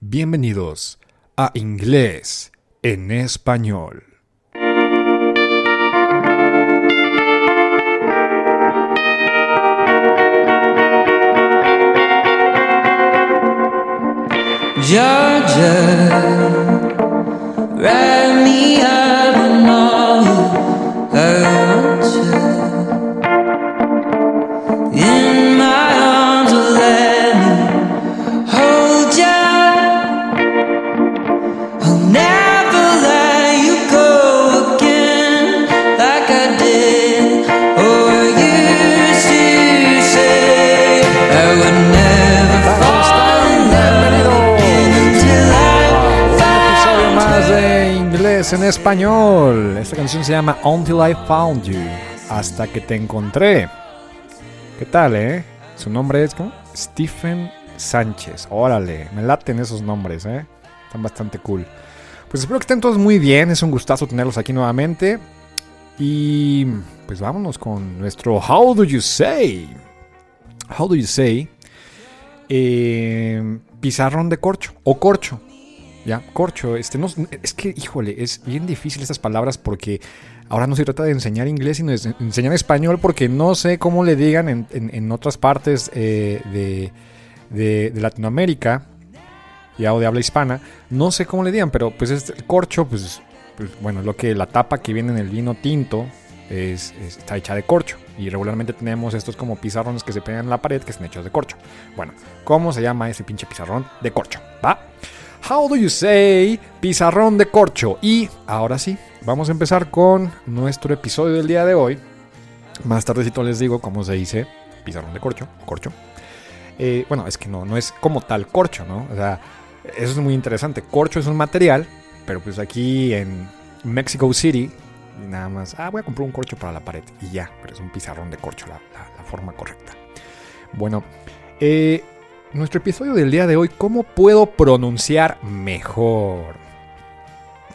Bienvenidos a Inglés en Español. Georgia, Inglés en Español. Esta canción se llama Until I Found You. Hasta que te encontré. ¿Qué tal, eh? Su nombre es. Stephen Sánchez. Órale, me laten esos nombres, eh. Están bastante cool. Pues espero que estén todos muy bien. Es un gustazo tenerlos aquí nuevamente. Y pues vámonos con nuestro How Do You Say. How Do You Say. Eh, pizarrón de corcho. O corcho. Ya, corcho, este no es que, híjole, es bien difícil estas palabras porque ahora no se trata de enseñar inglés, sino de enseñar español porque no sé cómo le digan en, otras partes eh, de, Latinoamérica ya o de habla hispana, no sé cómo le digan, pero pues es el corcho, pues, pues, bueno, lo que la tapa que viene en el vino tinto es- está hecha de corcho y regularmente tenemos estos como pizarrones que se pegan en la pared que están hechos de corcho. Bueno, ¿cómo se llama ese pinche pizarrón de corcho? ¿Va? How do you say pizarrón de corcho? Y ahora sí, vamos a empezar con nuestro episodio del día de hoy. Más tardecito les digo cómo se dice pizarrón de corcho, corcho. Eh, bueno, es que no, no es como tal corcho, ¿no? O sea, eso es muy interesante. Corcho es un material, pero pues aquí en Mexico City, nada más, ah, voy a comprar un corcho para la pared y ya, pero es un pizarrón de corcho, la, la- la forma correcta. Bueno, eh, nuestro episodio del día de hoy, ¿cómo puedo pronunciar mejor?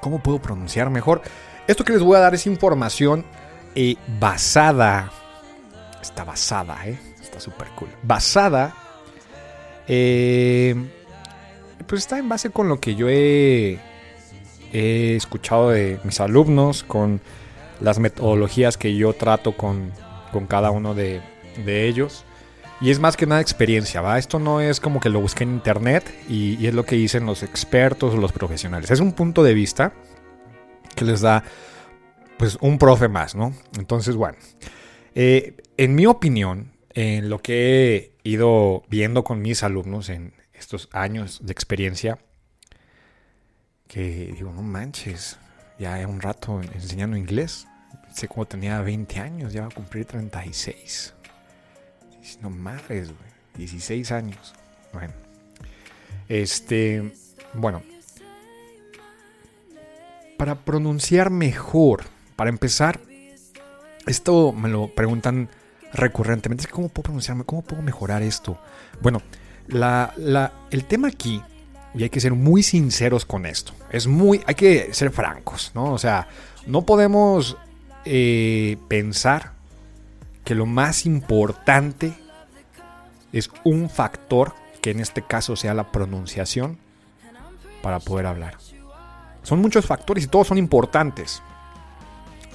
¿Cómo puedo pronunciar mejor? Esto que les voy a dar es información eh, basada. Está basada, ¿eh? Está súper cool. Basada. eh, pues está en base con lo que yo he, he escuchado de mis alumnos, con las metodologías que yo trato con, con cada uno de, de ellos. Y es más que nada experiencia, ¿va? Esto no es como que lo busqué en internet y, es lo que dicen los expertos o los profesionales. Es un punto de vista que les da, pues, un profe más, ¿no? Entonces, bueno. eh, en mi opinión, en lo que he ido viendo con mis alumnos en estos años de experiencia, que digo, no manches, ya un rato enseñando inglés. Sé como tenía 20 años, ya va a cumplir 36. No mames, güey. 16 años. Bueno. Este. Bueno. Para pronunciar mejor. Para empezar. Esto me lo preguntan recurrentemente. ¿Cómo puedo pronunciarme? ¿Cómo puedo mejorar esto? Bueno, la, la- el tema aquí. Y hay que ser muy sinceros con esto. Es muy. Hay que ser francos, ¿no? O sea, no podemos eh, pensar que lo más importante es un factor, que en este caso sea la pronunciación, para poder hablar. Son muchos factores y todos son importantes.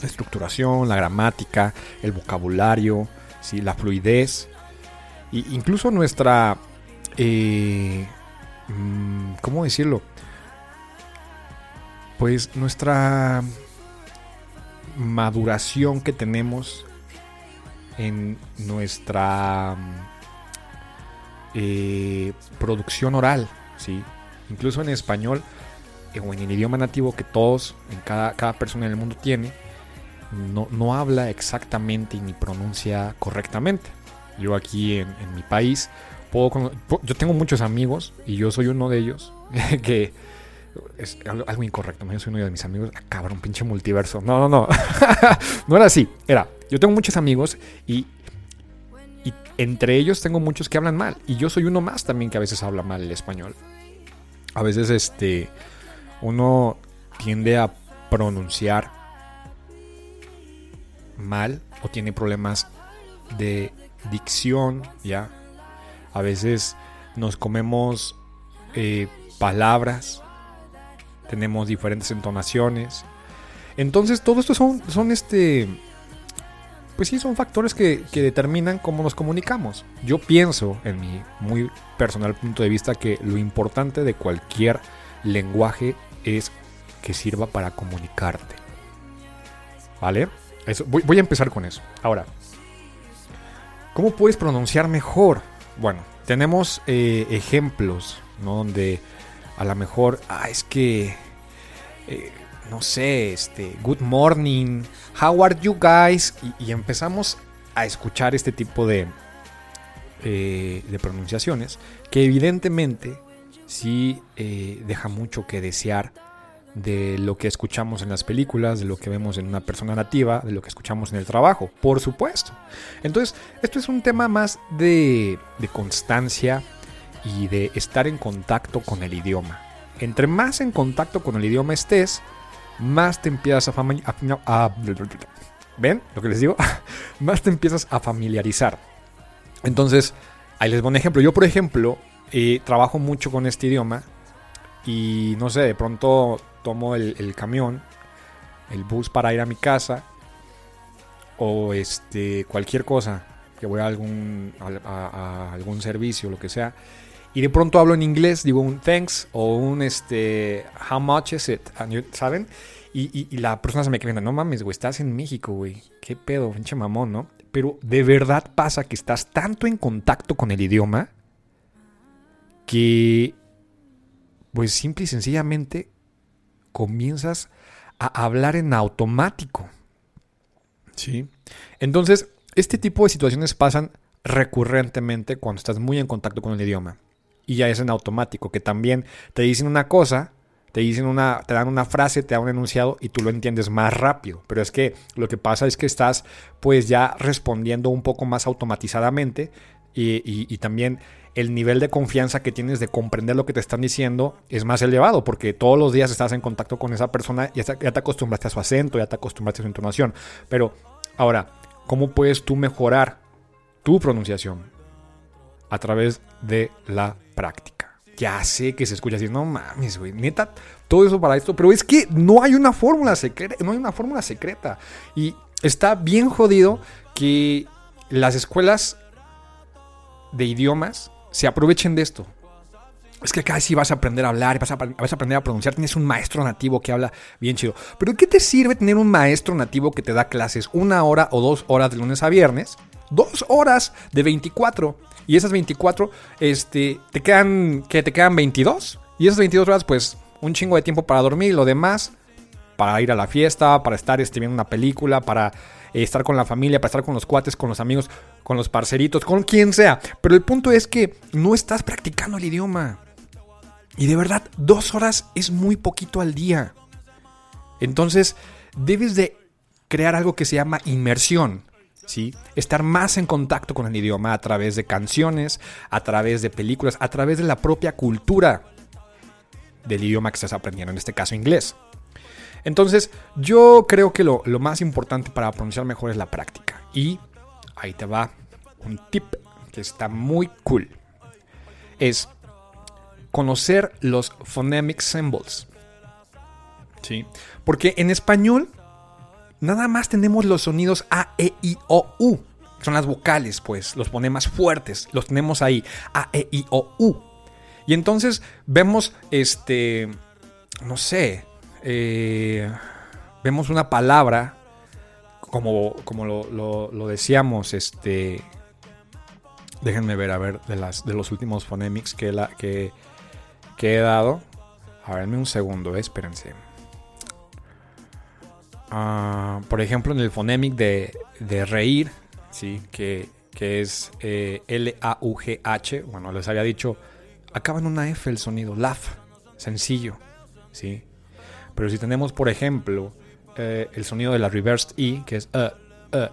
La estructuración, la gramática, el vocabulario, ¿sí? la fluidez, e incluso nuestra eh, mm, ¿cómo decirlo? Pues nuestra maduración que tenemos en nuestra eh, producción oral, ¿sí? Incluso en español eh, o en el idioma nativo que todos, en cada, cada persona en el mundo tiene, no, no habla exactamente ni pronuncia correctamente. Yo aquí en, mi país, puedo yo tengo muchos amigos y yo soy uno de ellos que es algo, incorrecto. Yo soy uno de mis amigos. Ah, cabrón, pinche multiverso. No, no, no. no era así. Era, yo tengo muchos amigos y, y entre ellos tengo muchos que hablan mal. Y yo soy uno más también que a veces habla mal el español. A veces este uno tiende a pronunciar mal o tiene problemas de dicción, ¿ya? A veces nos comemos eh, palabras, tenemos diferentes entonaciones. Entonces, todo esto son, son este. Pues sí, son factores que, que determinan cómo nos comunicamos. Yo pienso, en mi muy personal punto de vista, que lo importante de cualquier lenguaje es que sirva para comunicarte. ¿Vale? Eso, voy, voy a empezar con eso. Ahora, ¿cómo puedes pronunciar mejor? Bueno, tenemos eh, ejemplos, ¿no? Donde a lo mejor, ah, es que, eh, no sé, este, good morning, how are you guys? Y, empezamos a escuchar este tipo de, eh, de pronunciaciones que evidentemente sí eh, deja mucho que desear de lo que escuchamos en las películas, de lo que vemos en una persona nativa, de lo que escuchamos en el trabajo, por supuesto. Entonces, esto es un tema más de, de constancia y de estar en contacto con el idioma. Entre más en contacto con el idioma estés, más te empiezas a, a- ¿Ven lo que les digo? más te empiezas a familiarizar. Entonces, ahí les voy un ejemplo. Yo, por ejemplo, eh, trabajo mucho con este idioma y no sé, de pronto tomo el, camión, el bus para ir a mi casa o este cualquier cosa que voy a algún a- a algún servicio, lo que sea. Y de pronto hablo en inglés, digo un thanks o un este how much is it, ¿saben? Y, y- la persona se me viendo, no mames, güey, estás en México, güey. Qué pedo, pinche mamón, ¿no? Pero de verdad pasa que estás tanto en contacto con el idioma que pues simple y sencillamente comienzas a hablar en automático. ¿Sí? Entonces, este tipo de situaciones pasan recurrentemente cuando estás muy en contacto con el idioma. Y ya es en automático, que también te dicen una cosa, te dicen una, te dan una frase, te dan un enunciado y tú lo entiendes más rápido. Pero es que lo que pasa es que estás pues ya respondiendo un poco más automatizadamente y, y- y también el nivel de confianza que tienes de comprender lo que te están diciendo es más elevado porque todos los días estás en contacto con esa persona y ya te, acostumbraste a su acento, ya te acostumbraste a su entonación. Pero ahora, ¿cómo puedes tú mejorar tu pronunciación? A través de la práctica. Ya sé que se escucha así, no mames, güey, neta, todo eso para esto, pero es que no hay una fórmula secreta, no hay una fórmula secreta. Y está bien jodido que las escuelas de idiomas se aprovechen de esto. Es que acá sí vas a aprender a hablar, vas a, vas a aprender a pronunciar, tienes un maestro nativo que habla bien chido. Pero ¿qué te sirve tener un maestro nativo que te da clases una hora o dos horas de lunes a viernes? Dos horas de 24. Y esas 24, este, te quedan, ¿qué? Te quedan 22. Y esas 22 horas, pues, un chingo de tiempo para dormir lo demás, para ir a la fiesta, para estar este, viendo una película, para eh, estar con la familia, para estar con los cuates, con los amigos, con los parceritos, con quien sea. Pero el punto es que no estás practicando el idioma. Y de verdad, dos horas es muy poquito al día. Entonces, debes de crear algo que se llama inmersión. ¿Sí? Estar más en contacto con el idioma a través de canciones, a través de películas, a través de la propia cultura del idioma que estás aprendiendo, en este caso inglés. Entonces, yo creo que lo, más importante para pronunciar mejor es la práctica. Y ahí te va un tip que está muy cool. Es conocer los phonemic symbols. ¿Sí? Porque en español nada más tenemos los sonidos A, E, I, O, U. Son las vocales, pues, los fonemas fuertes. Los tenemos ahí. A, E, I, O, U. Y entonces vemos, este, no sé, eh, vemos una palabra, como, como lo, lo- decíamos, este, déjenme ver, a ver, de, las, de los últimos phonemics que, la, que, que he dado. A ver, denme un segundo, eh, espérense. Ah, por ejemplo, en el phonemic de, de reír, ¿sí? que, que es eh, L-A-U-G-H. Bueno, les había dicho, acaba en una F el sonido, laugh, sencillo. ¿sí? Pero si tenemos, por ejemplo, eh, el sonido de la reversed E, que es uh, uh,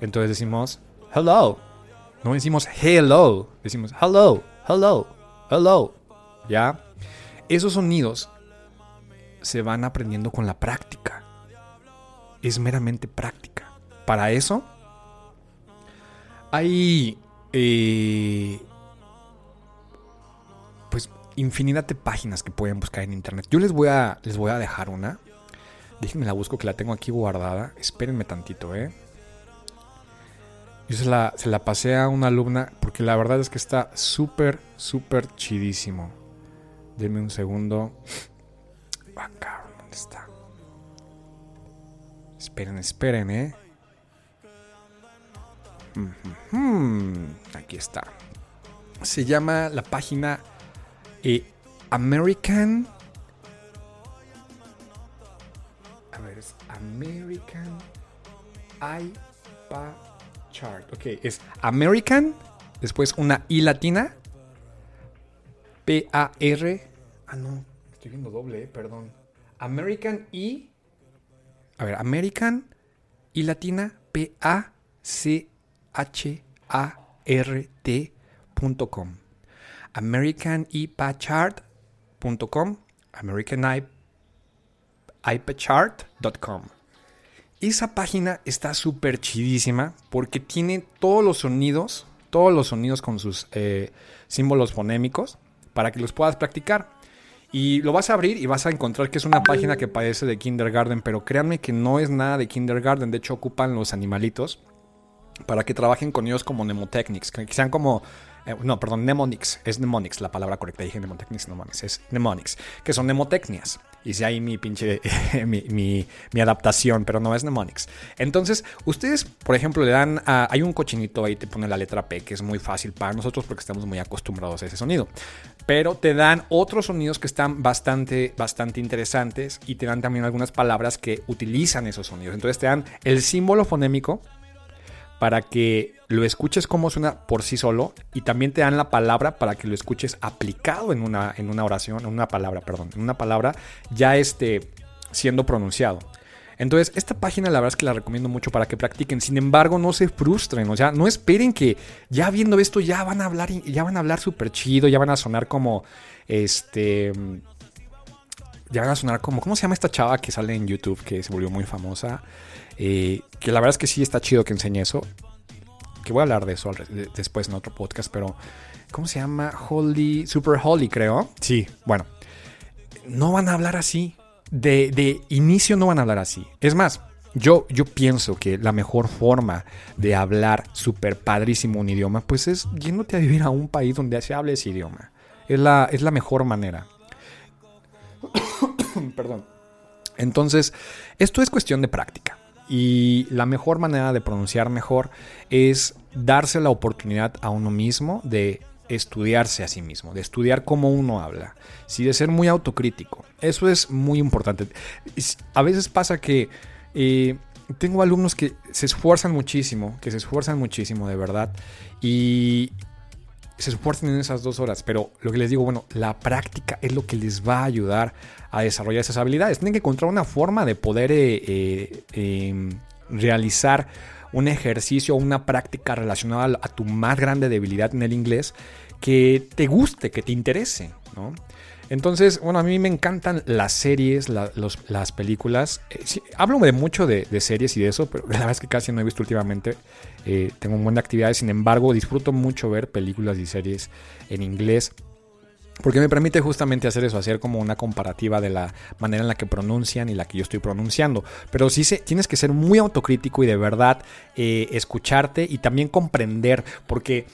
entonces decimos hello. No decimos hello, decimos hello, hello, hello. ¿Ya? Esos sonidos se van aprendiendo con la práctica. Es meramente práctica. Para eso hay eh, pues infinidad de páginas que pueden buscar en internet. Yo les voy a les voy a dejar una. Déjenme la busco que la tengo aquí guardada. Espérenme tantito, ¿eh? Yo se la, se la pasé a una alumna porque la verdad es que está súper, súper chidísimo. Denme un segundo. Ah, cabrón, ¿dónde está? Esperen, esperen, ¿eh? Aquí está. Se llama la página eh, American. A ver, es American IPA Chart. Ok, es American, después una I latina, P-A-R. Ah, no, estoy viendo doble, eh, perdón. American I. A ver, American I latina, P-A-C-H-A-R-T.com. AmericanIPAChart.com. AmericanIPAChart.com. Esa página está súper chidísima porque tiene todos los sonidos, todos los sonidos con sus eh, símbolos fonémicos para que los puedas practicar. Y lo vas a abrir y vas a encontrar que es una página que parece de kindergarten, pero créanme que no es nada de kindergarten. De hecho, ocupan los animalitos para que trabajen con ellos como mnemotechnics, que sean como... eh, no, perdón, mnemonics. Es mnemonics la palabra correcta. Dije mnemotechnics, mnemonics. Es mnemonics, que son mnemotecnias. Hice ahí mi pinche... mi, mi- mi adaptación, pero no es mnemonics. Entonces, ustedes, por ejemplo, le dan... a- hay un cochinito ahí, te pone la letra P, que es muy fácil para nosotros porque estamos muy acostumbrados a ese sonido. Pero te dan otros sonidos que están bastante, bastante interesantes y te dan también algunas palabras que utilizan esos sonidos. Entonces te dan el símbolo fonémico para que lo escuches como suena por sí solo y también te dan la palabra para que lo escuches aplicado en una, en una oración, en una palabra, perdón, en una palabra ya esté siendo pronunciado. Entonces, esta página la verdad es que la recomiendo mucho para que practiquen. Sin embargo, no se frustren, o sea, no esperen que ya viendo esto ya van a hablar, ya van a hablar súper chido, ya van a sonar como este ya van a sonar como. ¿Cómo se llama esta chava que sale en YouTube que se volvió muy famosa? Eh, que la verdad es que sí está chido que enseñe eso. Que voy a hablar de eso después en otro podcast, pero. ¿Cómo se llama? Holly. Super Holly, creo. Sí, bueno. No van a hablar así. De, de inicio no van a hablar así. Es más, yo, yo pienso que la mejor forma de hablar súper padrísimo un idioma, pues es yéndote a vivir a un país donde se hable ese idioma. Es la, es la mejor manera. Perdón. Entonces, esto es cuestión de práctica. Y la mejor manera de pronunciar mejor es darse la oportunidad a uno mismo de estudiarse a sí mismo, de estudiar cómo uno habla, sí, de ser muy autocrítico. Eso es muy importante. A veces pasa que eh, tengo alumnos que se esfuerzan muchísimo, que se esfuerzan muchísimo de verdad, y se esfuerzan en esas dos horas, pero lo que les digo, bueno, la práctica es lo que les va a ayudar a desarrollar esas habilidades. Tienen que encontrar una forma de poder eh, eh, eh, realizar un ejercicio o una práctica relacionada a tu más grande debilidad en el inglés que te guste, que te interese, ¿no? Entonces, bueno, a mí me encantan las series, la- las películas. Eh, hablo de mucho de series y de eso, pero la verdad es que casi no he visto últimamente. Eh, tengo un buen de actividades, sin embargo, disfruto mucho ver películas y series en inglés. Porque me permite justamente hacer eso, hacer como una comparativa de la manera en la que pronuncian y la que yo estoy pronunciando. Pero sí se, tienes que ser muy autocrítico y de verdad eh, escucharte y también comprender, porque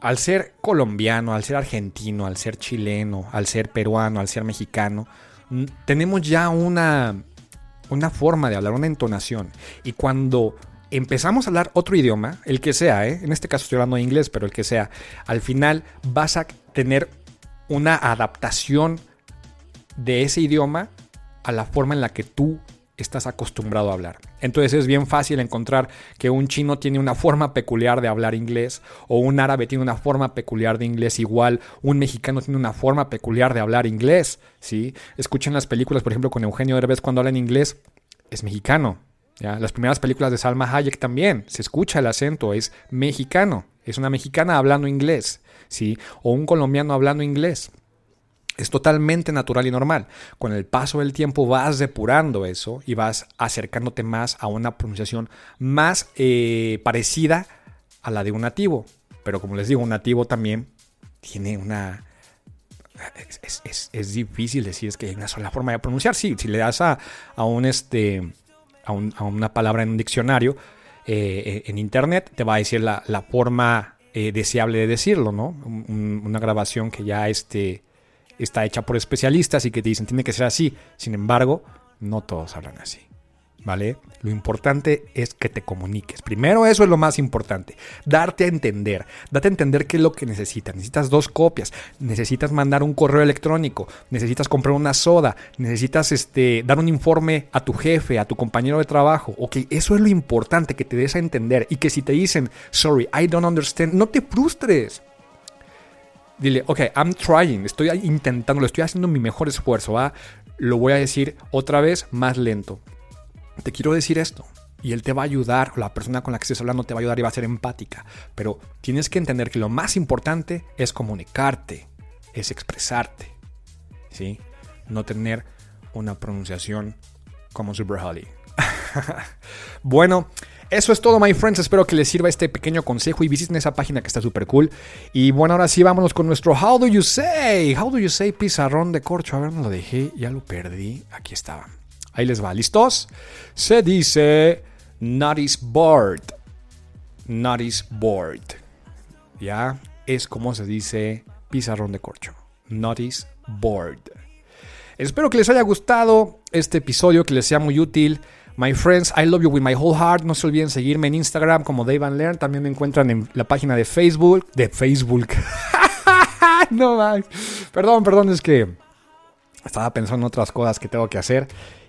al ser colombiano, al ser argentino, al ser chileno, al ser peruano, al ser mexicano, tenemos ya una, una forma de hablar, una entonación. Y cuando empezamos a hablar otro idioma, el que sea, ¿eh? en este caso estoy hablando de inglés, pero el que sea, al final vas a tener una adaptación de ese idioma a la forma en la que tú estás acostumbrado a hablar. Entonces es bien fácil encontrar que un chino tiene una forma peculiar de hablar inglés o un árabe tiene una forma peculiar de inglés igual, un mexicano tiene una forma peculiar de hablar inglés, ¿sí? Escuchen las películas, por ejemplo, con Eugenio Derbez cuando habla en inglés, es mexicano. Las primeras películas de Salma Hayek también, se escucha el acento, es mexicano, es una mexicana hablando inglés, ¿sí? O un colombiano hablando inglés. Es totalmente natural y normal. Con el paso del tiempo vas depurando eso y vas acercándote más a una pronunciación más eh, parecida a la de un nativo. Pero como les digo, un nativo también tiene una... Es, es, es difícil decir es que hay una sola forma de pronunciar. Sí, si le das a, a un este a, un, a, una palabra en un diccionario eh, en internet, te va a decir la, la forma eh, deseable de decirlo, ¿no? Un, una grabación que ya este, está hecha por especialistas y que te dicen tiene que ser así. Sin embargo, no todos hablan así. ¿Vale? Lo importante es que te comuniques. Primero eso es lo más importante. Darte a entender. Date a entender qué es lo que necesitas. Necesitas dos copias. Necesitas mandar un correo electrónico. Necesitas comprar una soda. Necesitas este, dar un informe a tu jefe, a tu compañero de trabajo. Ok, eso es lo importante, que te des a entender. Y que si te dicen, sorry, I don't understand, no te frustres. Dile, ok, I'm trying, estoy intentando, lo estoy haciendo mi mejor esfuerzo, ¿va? Lo voy a decir otra vez más lento. Te quiero decir esto. Y él te va a ayudar, la persona con la que estés hablando te va a ayudar y va a ser empática. Pero tienes que entender que lo más importante es comunicarte, es expresarte. ¿Sí? No tener una pronunciación como Super Holly. bueno, eso es todo, my friends. Espero que les sirva este pequeño consejo y visiten esa página que está súper cool. Y bueno, ahora sí, vámonos con nuestro How Do You Say? How Do You Say pizarrón de corcho. A ver, no lo dejé, ya lo perdí. Aquí estaba. Ahí les va, ¿listos? Se dice not is bored. Not is bored. ¿Ya? Es como se dice pizarrón de corcho. Not is bored. Espero que les haya gustado este episodio, que les sea muy útil. My friends, I love you with my whole heart. No se olviden seguirme en Instagram como Dave and Learn. También me encuentran en la página de Facebook. De Facebook. no más. Perdón, perdón, es que estaba pensando en otras cosas que tengo que hacer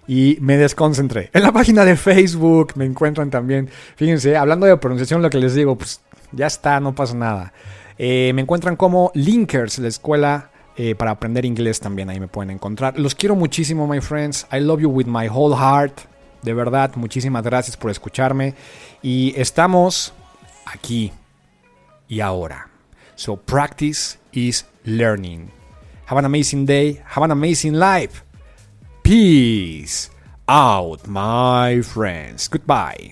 y me desconcentré. En la página de Facebook me encuentran también. Fíjense, hablando de pronunciación, lo que les digo, pues ya está, no pasa nada. Eh, me encuentran como Linkers, la escuela eh, para aprender inglés también ahí me pueden encontrar. Los quiero muchísimo, my friends. I love you with my whole heart. De verdad, muchísimas gracias por escucharme. Y estamos aquí y ahora. So practice is learning. Have an amazing day. Have an amazing life. Peace out, my friends. Goodbye.